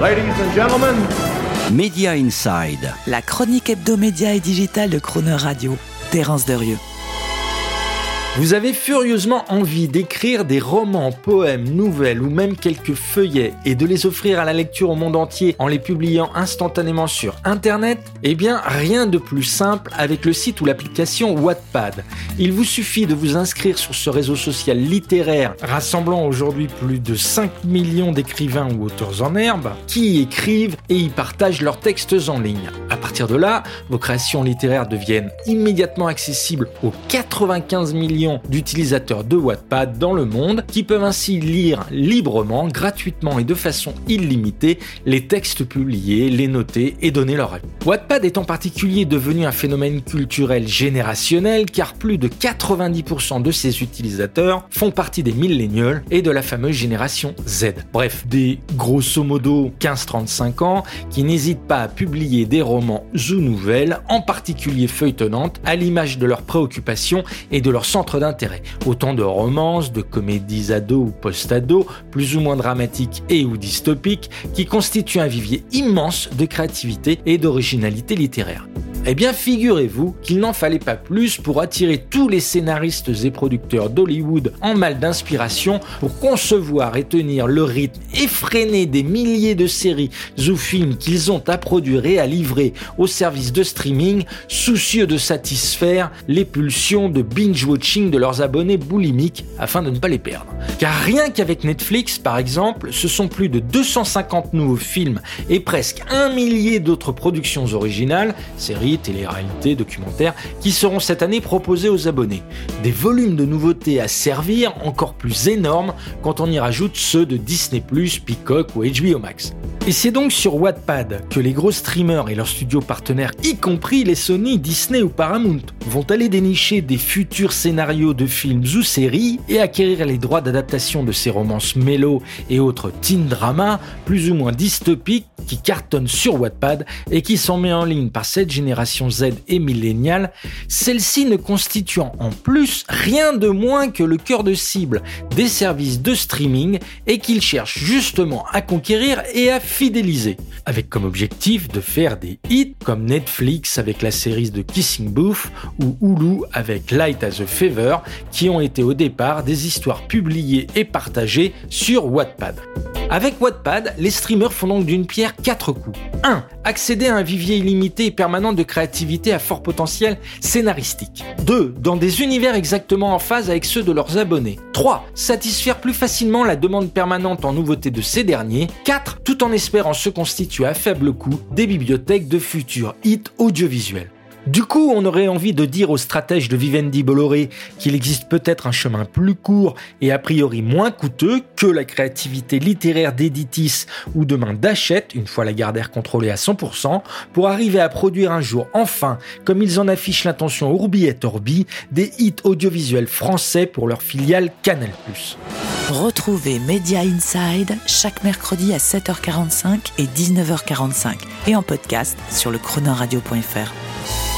Ladies and gentlemen, Media Inside. La chronique hebdomédia et digitale de Croner Radio. Terence Derieux. Vous avez furieusement envie d'écrire des romans, poèmes, nouvelles ou même quelques feuillets et de les offrir à la lecture au monde entier en les publiant instantanément sur Internet? Eh bien, rien de plus simple avec le site ou l'application Wattpad. Il vous suffit de vous inscrire sur ce réseau social littéraire rassemblant aujourd'hui plus de 5 millions d'écrivains ou auteurs en herbe qui y écrivent et y partagent leurs textes en ligne. À partir de là, vos créations littéraires deviennent immédiatement accessibles aux 95 millions d'utilisateurs de Wattpad dans le monde qui peuvent ainsi lire librement, gratuitement et de façon illimitée les textes publiés, les noter et donner leur avis. Wattpad est en particulier devenu un phénomène culturel générationnel car plus de 90% de ses utilisateurs font partie des millennials et de la fameuse génération Z. Bref, des grosso modo 15-35 ans qui n'hésitent pas à publier des romans ou nouvelles, en particulier feuilletonnantes, à l'image de leurs préoccupations et de leur centre d'intérêt. Autant de romances, de comédies ados ou post-ados, plus ou moins dramatiques et ou dystopiques, qui constituent un vivier immense de créativité et d'originalité littéraire. Eh bien, figurez-vous qu'il n'en fallait pas plus pour attirer tous les scénaristes et producteurs d'Hollywood en mal d'inspiration pour concevoir et tenir le rythme effréné des milliers de séries ou films qu'ils ont à produire et à livrer au service de streaming, soucieux de satisfaire les pulsions de binge-watching de leurs abonnés boulimiques afin de ne pas les perdre. Car rien qu'avec Netflix, par exemple, ce sont plus de 250 nouveaux films et presque un millier d'autres productions originales, séries télé-réalité, documentaires, qui seront cette année proposés aux abonnés. Des volumes de nouveautés à servir encore plus énormes quand on y rajoute ceux de Disney+, Peacock ou HBO Max. Et c'est donc sur Wattpad que les gros streamers et leurs studios partenaires, y compris les Sony, Disney ou Paramount, vont aller dénicher des futurs scénarios de films ou séries et acquérir les droits d'adaptation de ces romances mélo et autres teen dramas plus ou moins dystopiques qui cartonnent sur Wattpad et qui sont mis en ligne par cette génération Z et milléniale, celle-ci ne constituant en plus rien de moins que le cœur de cible des services de streaming et qu'ils cherchent justement à conquérir et à fidéliser, avec comme objectif de faire des hits comme Netflix avec la série de Kissing Booth ou Hulu avec Light as a Fever, qui ont été au départ des histoires publiées et partagées sur Wattpad. Avec Wattpad, les streamers font donc d'une pierre quatre coups. 1. Accéder à un vivier illimité et permanent de créativité à fort potentiel scénaristique. 2. Dans des univers exactement en phase avec ceux de leurs abonnés. 3. Satisfaire plus facilement la demande permanente en nouveautés de ces derniers. 4. Tout en espérant se constituer à faible coût des bibliothèques de futurs hits audiovisuels. Du coup, on aurait envie de dire aux stratèges de Vivendi Bolloré qu'il existe peut-être un chemin plus court et a priori moins coûteux que la créativité littéraire d'Editis ou demain d'Achète, une fois la Gardère contrôlée à 100%, pour arriver à produire un jour enfin, comme ils en affichent l'intention Urbi et Orbi, des hits audiovisuels français pour leur filiale Canal+. Retrouvez Media Inside chaque mercredi à 7h45 et 19h45 et en podcast sur le chronoradio.fr.